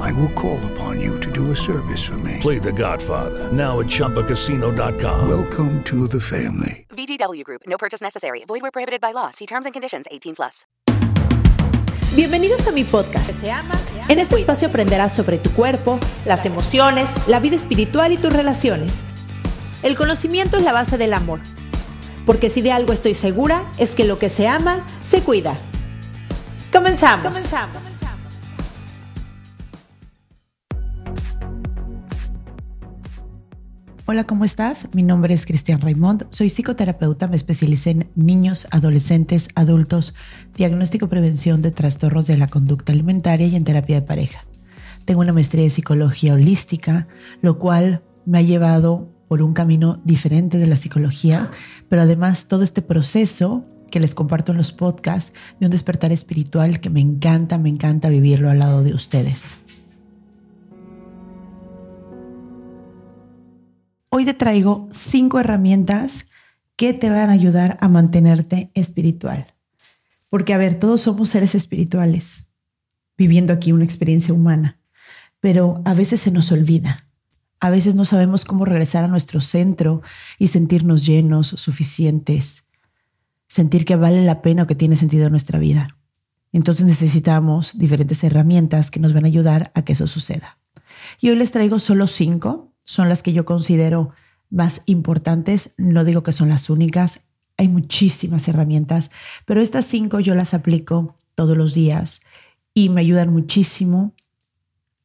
I will call upon you to do a service for me. Play The Godfather now at ChumbaCasino.com. Welcome to the family. VGW Group. No purchase necessary. Void where prohibited by law. See terms and conditions. 18 plus. Bienvenidos a mi podcast. En este espacio aprenderás sobre tu cuerpo, las emociones, la vida espiritual y tus relaciones. El conocimiento es la base del amor. Porque si de algo estoy segura es que lo que se ama se cuida. Comenzamos. Comenzamos. Hola, ¿cómo estás? Mi nombre es Cristian Raimond, soy psicoterapeuta, me especialicé en niños, adolescentes, adultos, diagnóstico y prevención de trastornos de la conducta alimentaria y en terapia de pareja. Tengo una maestría de psicología holística, lo cual me ha llevado por un camino diferente de la psicología, pero además todo este proceso que les comparto en los podcasts de un despertar espiritual que me encanta, me encanta vivirlo al lado de ustedes. Hoy te traigo cinco herramientas que te van a ayudar a mantenerte espiritual. Porque, a ver, todos somos seres espirituales, viviendo aquí una experiencia humana, pero a veces se nos olvida. A veces no sabemos cómo regresar a nuestro centro y sentirnos llenos, suficientes, sentir que vale la pena o que tiene sentido nuestra vida. Entonces necesitamos diferentes herramientas que nos van a ayudar a que eso suceda. Y hoy les traigo solo cinco son las que yo considero más importantes. No digo que son las únicas, hay muchísimas herramientas, pero estas cinco yo las aplico todos los días y me ayudan muchísimo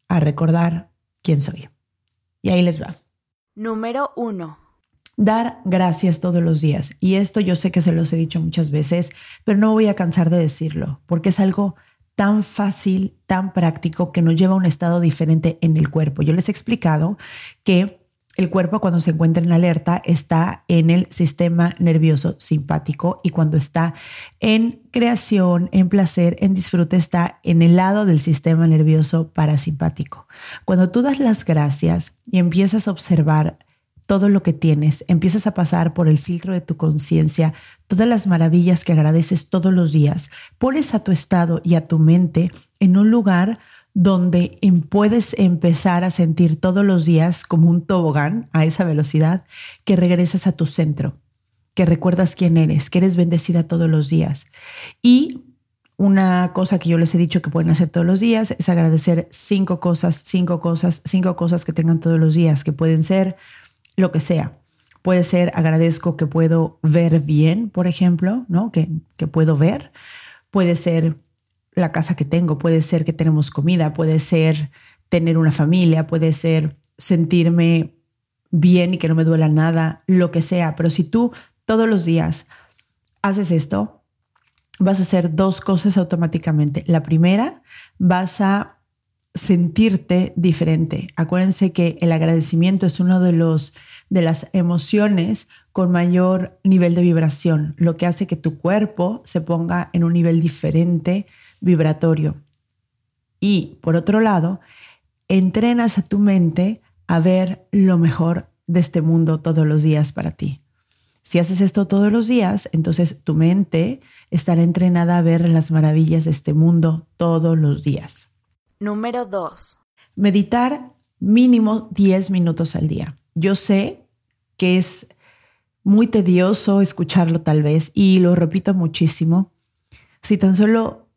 a recordar quién soy. Y ahí les va. Número uno. Dar gracias todos los días. Y esto yo sé que se los he dicho muchas veces, pero no voy a cansar de decirlo, porque es algo tan fácil, tan práctico, que nos lleva a un estado diferente en el cuerpo. Yo les he explicado que el cuerpo cuando se encuentra en alerta está en el sistema nervioso simpático y cuando está en creación, en placer, en disfrute, está en el lado del sistema nervioso parasimpático. Cuando tú das las gracias y empiezas a observar todo lo que tienes, empiezas a pasar por el filtro de tu conciencia, todas las maravillas que agradeces todos los días, pones a tu estado y a tu mente en un lugar donde em, puedes empezar a sentir todos los días como un tobogán a esa velocidad que regresas a tu centro, que recuerdas quién eres, que eres bendecida todos los días. Y una cosa que yo les he dicho que pueden hacer todos los días es agradecer cinco cosas, cinco cosas, cinco cosas que tengan todos los días, que pueden ser lo que sea. Puede ser agradezco que puedo ver bien, por ejemplo, ¿no? Que, que puedo ver. Puede ser la casa que tengo, puede ser que tenemos comida, puede ser tener una familia, puede ser sentirme bien y que no me duela nada, lo que sea. Pero si tú todos los días haces esto, vas a hacer dos cosas automáticamente. La primera, vas a sentirte diferente. Acuérdense que el agradecimiento es uno de los de las emociones con mayor nivel de vibración, lo que hace que tu cuerpo se ponga en un nivel diferente vibratorio. Y por otro lado, entrenas a tu mente a ver lo mejor de este mundo todos los días para ti. Si haces esto todos los días, entonces tu mente estará entrenada a ver las maravillas de este mundo todos los días. Número 2. Meditar mínimo 10 minutos al día. Yo sé que es muy tedioso escucharlo tal vez y lo repito muchísimo. Si tan solo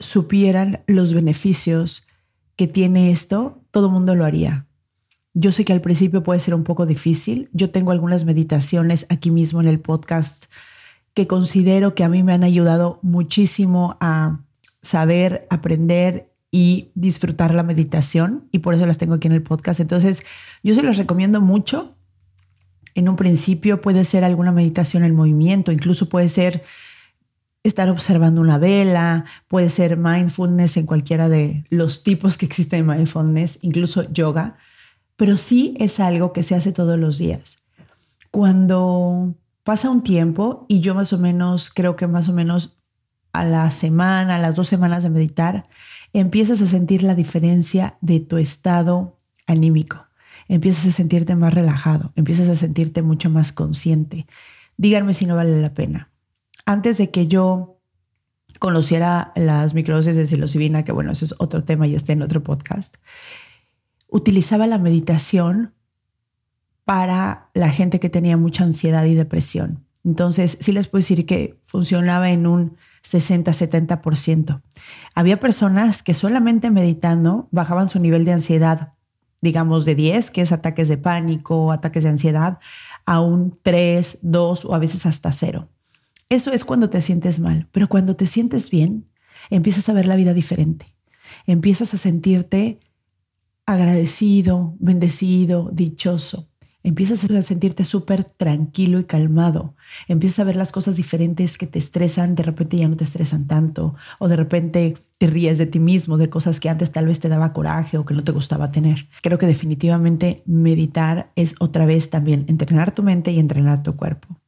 supieran los beneficios que tiene esto, todo el mundo lo haría. Yo sé que al principio puede ser un poco difícil. Yo tengo algunas meditaciones aquí mismo en el podcast que considero que a mí me han ayudado muchísimo a saber, aprender y disfrutar la meditación y por eso las tengo aquí en el podcast. Entonces, yo se los recomiendo mucho. En un principio puede ser alguna meditación en movimiento, incluso puede ser estar observando una vela, puede ser mindfulness en cualquiera de los tipos que existen de mindfulness, incluso yoga, pero sí es algo que se hace todos los días. Cuando pasa un tiempo y yo más o menos, creo que más o menos a la semana, a las dos semanas de meditar, empiezas a sentir la diferencia de tu estado anímico. Empiezas a sentirte más relajado, empiezas a sentirte mucho más consciente. Díganme si no vale la pena. Antes de que yo conociera las microdosis de psilocibina, que bueno, ese es otro tema y está en otro podcast, utilizaba la meditación para la gente que tenía mucha ansiedad y depresión. Entonces, sí les puedo decir que funcionaba en un 60-70%. Había personas que solamente meditando bajaban su nivel de ansiedad, digamos de 10, que es ataques de pánico, ataques de ansiedad, a un 3, 2 o a veces hasta 0. Eso es cuando te sientes mal, pero cuando te sientes bien, empiezas a ver la vida diferente. Empiezas a sentirte agradecido, bendecido, dichoso empiezas a sentirte súper tranquilo y calmado. Empiezas a ver las cosas diferentes que te estresan, de repente ya no te estresan tanto, o de repente te ríes de ti mismo, de cosas que antes tal vez te daba coraje o que no te gustaba tener. Creo que definitivamente meditar es otra vez también entrenar tu mente y entrenar tu cuerpo.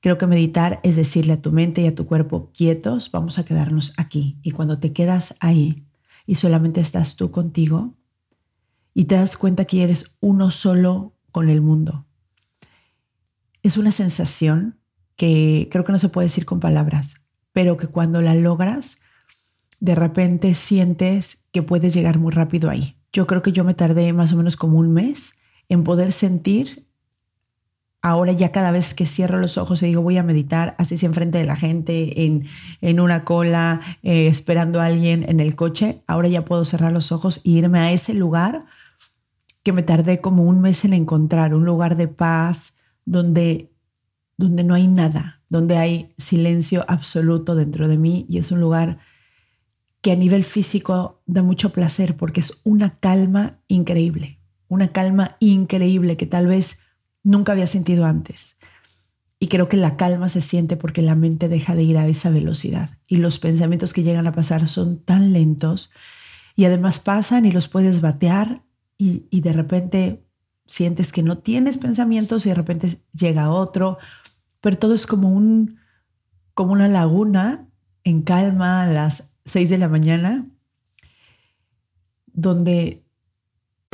Creo que meditar es decirle a tu mente y a tu cuerpo, quietos, vamos a quedarnos aquí. Y cuando te quedas ahí y solamente estás tú contigo y te das cuenta que eres uno solo con el mundo. Es una sensación que creo que no se puede decir con palabras, pero que cuando la logras, de repente sientes que puedes llegar muy rápido ahí. Yo creo que yo me tardé más o menos como un mes en poder sentir. Ahora ya cada vez que cierro los ojos y digo voy a meditar, así sea enfrente de la gente, en, en una cola, eh, esperando a alguien en el coche, ahora ya puedo cerrar los ojos e irme a ese lugar que me tardé como un mes en encontrar, un lugar de paz donde, donde no hay nada, donde hay silencio absoluto dentro de mí y es un lugar que a nivel físico da mucho placer porque es una calma increíble, una calma increíble que tal vez nunca había sentido antes. Y creo que la calma se siente porque la mente deja de ir a esa velocidad y los pensamientos que llegan a pasar son tan lentos y además pasan y los puedes batear y, de repente sientes que no tienes pensamientos y de repente llega otro, pero todo es como un como una laguna en calma a las 6 de la mañana donde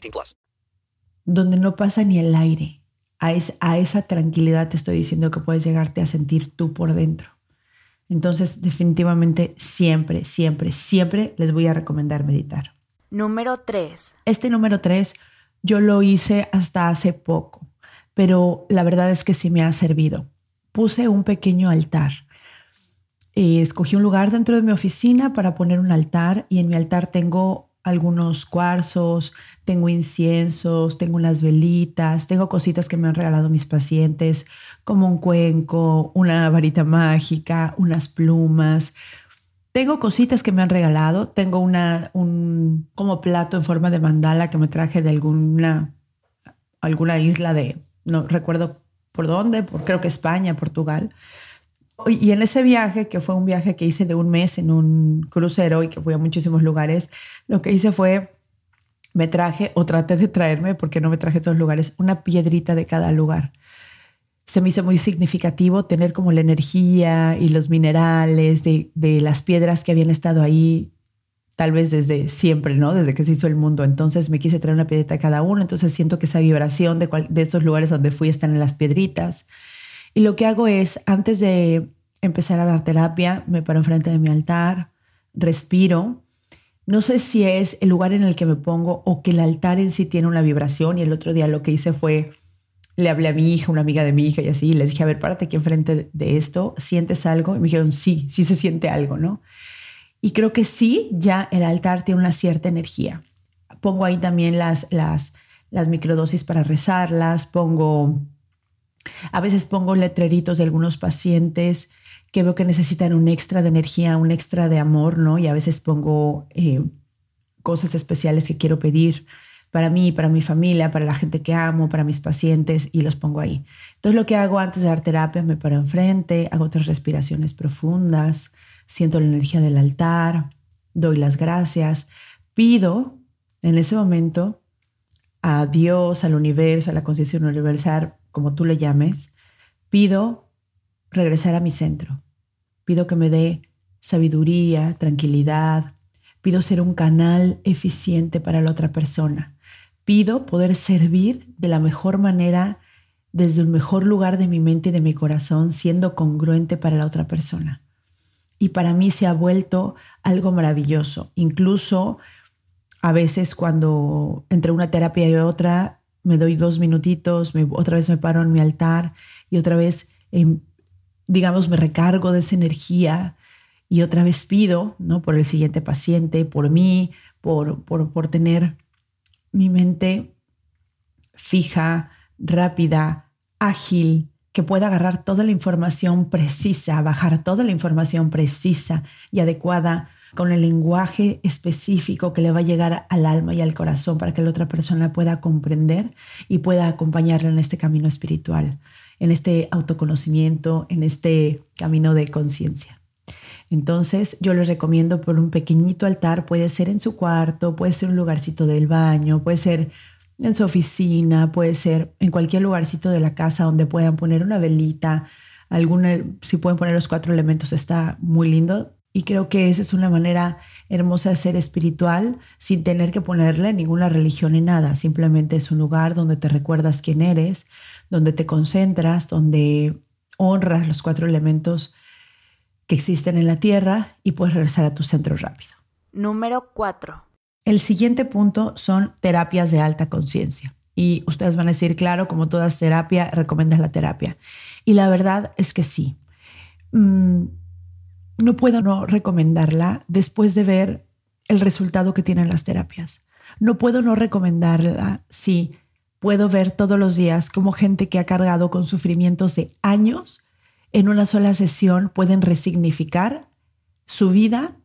18 plus. Donde no pasa ni el aire. A, es, a esa tranquilidad te estoy diciendo que puedes llegarte a sentir tú por dentro. Entonces, definitivamente, siempre, siempre, siempre les voy a recomendar meditar. Número 3. Este número 3 yo lo hice hasta hace poco pero la verdad es que sí me ha servido. Puse un pequeño altar. Eh, escogí un lugar dentro de mi oficina para poner un altar y en mi altar tengo algunos cuarzos, tengo inciensos, tengo unas velitas, tengo cositas que me han regalado mis pacientes, como un cuenco, una varita mágica, unas plumas. Tengo cositas que me han regalado, tengo una, un como plato en forma de mandala que me traje de alguna, alguna isla de, no recuerdo por dónde, por, creo que España, Portugal. Y en ese viaje, que fue un viaje que hice de un mes en un crucero y que fui a muchísimos lugares, lo que hice fue, me traje o traté de traerme, porque no me traje a todos los lugares, una piedrita de cada lugar. Se me hizo muy significativo tener como la energía y los minerales de, de las piedras que habían estado ahí tal vez desde siempre, ¿no? Desde que se hizo el mundo. Entonces me quise traer una piedrita a cada uno, entonces siento que esa vibración de, de esos lugares donde fui están en las piedritas. Y lo que hago es, antes de empezar a dar terapia, me paro enfrente de mi altar, respiro. No sé si es el lugar en el que me pongo o que el altar en sí tiene una vibración. Y el otro día lo que hice fue, le hablé a mi hija, una amiga de mi hija y así, y les dije, a ver, párate aquí enfrente de esto, ¿sientes algo? Y me dijeron, sí, sí se siente algo, ¿no? Y creo que sí, ya el altar tiene una cierta energía. Pongo ahí también las, las, las microdosis para rezarlas, pongo A veces pongo letreritos de algunos pacientes que veo que necesitan un extra de energía, un extra de amor, ¿no? Y a veces pongo eh, cosas especiales que quiero pedir para mí, para mi familia, para la gente que amo, para mis pacientes y los pongo ahí. Entonces lo que hago antes de dar terapia, me paro enfrente, hago otras respiraciones profundas, siento la energía del altar, doy las gracias, pido en ese momento a Dios, al universo, a la conciencia universal, como tú le llames, pido regresar a mi centro. Pido que me dé sabiduría, tranquilidad. Pido ser un canal eficiente para la otra persona. Pido poder servir de la mejor manera desde el mejor lugar de mi mente y de mi corazón, siendo congruente para la otra persona. Y para mí se ha vuelto algo maravilloso. Incluso a veces cuando entre una terapia y otra, me doy dos minutitos, otra vez me paro en mi altar y otra vez em, digamos, me recargo de esa energía y otra vez pido, ¿no? Por el siguiente paciente, por mí, por, por, por tener mi mente fija, rápida, ágil, que pueda agarrar toda la información precisa, bajar toda la información precisa y adecuada con el lenguaje específico que le va a llegar al alma y al corazón para que la otra persona pueda comprender y pueda acompañarla en este camino espiritual en este autoconocimiento, en este camino de conciencia. Entonces yo les recomiendo por un pequeñito altar, puede ser en su cuarto, puede ser un lugarcito del baño, puede ser en su oficina, puede ser en cualquier lugarcito de la casa donde puedan poner una velita, alguna, si pueden poner los cuatro elementos está muy lindo y creo que esa es una manera hermosa de ser espiritual sin tener que ponerle ninguna religión ni nada, simplemente es un lugar donde te recuerdas quién eres, donde te concentras, donde honras los cuatro elementos que existen en la Tierra y puedes regresar a tu centro rápido. Número 4. El siguiente punto son terapias de alta conciencia. Y ustedes van a decir, claro, como todas terapia, recomiendas la terapia. Y la verdad es que sí. Mm, no puedo no recomendarla después de ver el resultado que tienen las terapias. No puedo no recomendarla si puedo ver todos los días como gente que ha cargado con sufrimientos de años, en una sola sesión pueden resignificar su vida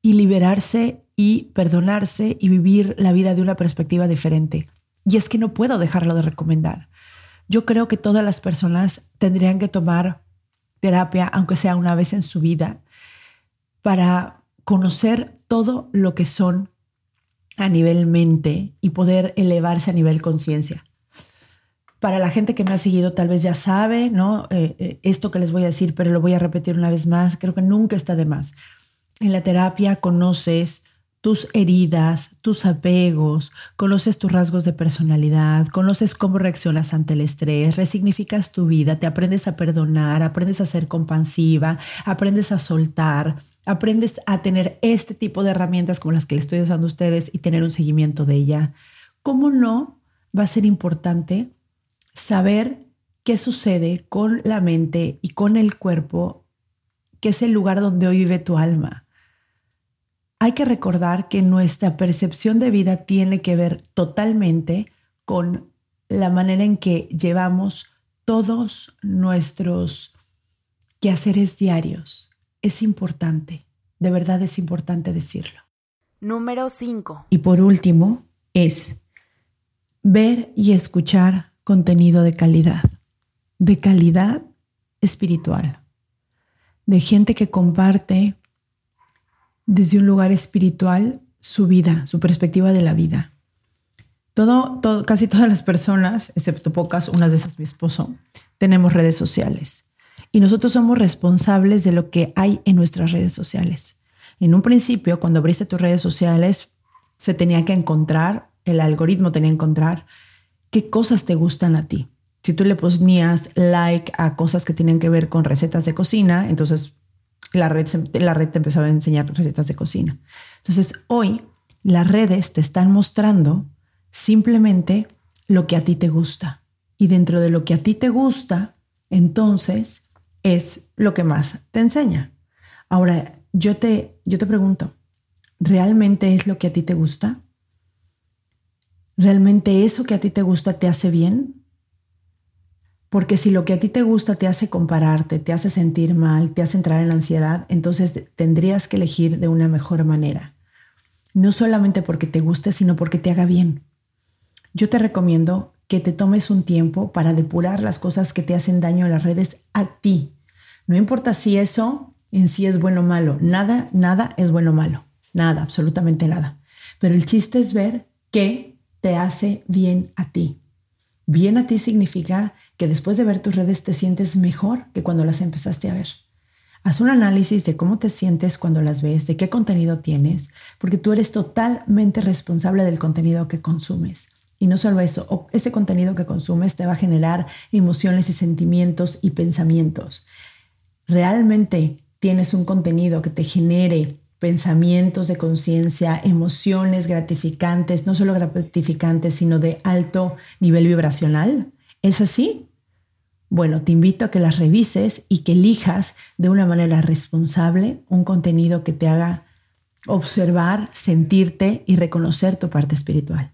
y liberarse y perdonarse y vivir la vida de una perspectiva diferente. Y es que no puedo dejarlo de recomendar. Yo creo que todas las personas tendrían que tomar terapia, aunque sea una vez en su vida, para conocer todo lo que son a nivel mente y poder elevarse a nivel conciencia. Para la gente que me ha seguido tal vez ya sabe, ¿no? Eh, eh, esto que les voy a decir, pero lo voy a repetir una vez más, creo que nunca está de más. En la terapia conoces tus heridas, tus apegos, conoces tus rasgos de personalidad, conoces cómo reaccionas ante el estrés, resignificas tu vida, te aprendes a perdonar, aprendes a ser compasiva, aprendes a soltar, aprendes a tener este tipo de herramientas como las que le estoy usando a ustedes y tener un seguimiento de ella. ¿Cómo no va a ser importante saber qué sucede con la mente y con el cuerpo, que es el lugar donde hoy vive tu alma? Hay que recordar que nuestra percepción de vida tiene que ver totalmente con la manera en que llevamos todos nuestros quehaceres diarios. Es importante, de verdad es importante decirlo. Número 5. Y por último, es ver y escuchar contenido de calidad, de calidad espiritual, de gente que comparte desde un lugar espiritual su vida, su perspectiva de la vida. Todo, casi todas las personas, excepto pocas, unas de esas mi esposo, tenemos redes sociales. Y nosotros somos responsables de lo que hay en nuestras redes sociales. En un principio, cuando abriste tus redes sociales, se tenía que encontrar, el algoritmo tenía que encontrar qué cosas te gustan a ti. Si tú le ponías like a cosas que tienen que ver con recetas de cocina, entonces la red, la red te empezaba a enseñar recetas de cocina. Entonces, hoy las redes te están mostrando simplemente lo que a ti te gusta. Y dentro de lo que a ti te gusta, entonces es lo que más te enseña. Ahora, yo te, yo te pregunto, ¿realmente es lo que a ti te gusta? ¿Realmente eso que a ti te gusta te hace bien? Porque si lo que a ti te gusta te hace compararte, te hace sentir mal, te hace entrar en ansiedad, entonces tendrías que elegir de una mejor manera. No solamente porque te guste, sino porque te haga bien. Yo te recomiendo que te tomes un tiempo para depurar las cosas que te hacen daño en las redes a ti. No importa si eso en sí es bueno o malo. Nada, nada es bueno o malo. Nada, absolutamente nada. Pero el chiste es ver qué te hace bien a ti. Bien a ti significa que después de ver tus redes te sientes mejor que cuando las empezaste a ver. Haz un análisis de cómo te sientes cuando las ves, de qué contenido tienes, porque tú eres totalmente responsable del contenido que consumes. Y no solo eso, ese contenido que consumes te va a generar emociones y sentimientos y pensamientos. Realmente tienes un contenido que te genere pensamientos de conciencia, emociones gratificantes, no solo gratificantes, sino de alto nivel vibracional. ¿Es así? Bueno, te invito a que las revises y que elijas de una manera responsable un contenido que te haga observar, sentirte y reconocer tu parte espiritual.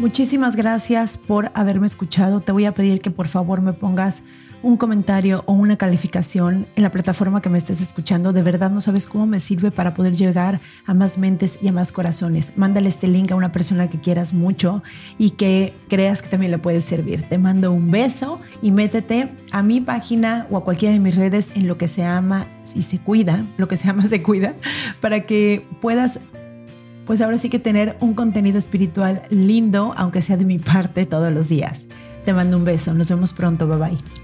Muchísimas gracias por haberme escuchado. Te voy a pedir que por favor me pongas un comentario o una calificación en la plataforma que me estés escuchando. De verdad no sabes cómo me sirve para poder llegar a más mentes y a más corazones. Mándale este link a una persona que quieras mucho y que creas que también le puede servir. Te mando un beso y métete a mi página o a cualquiera de mis redes en lo que se ama y se cuida, lo que se llama se cuida, para que puedas pues ahora sí que tener un contenido espiritual lindo, aunque sea de mi parte todos los días. Te mando un beso, nos vemos pronto, bye bye.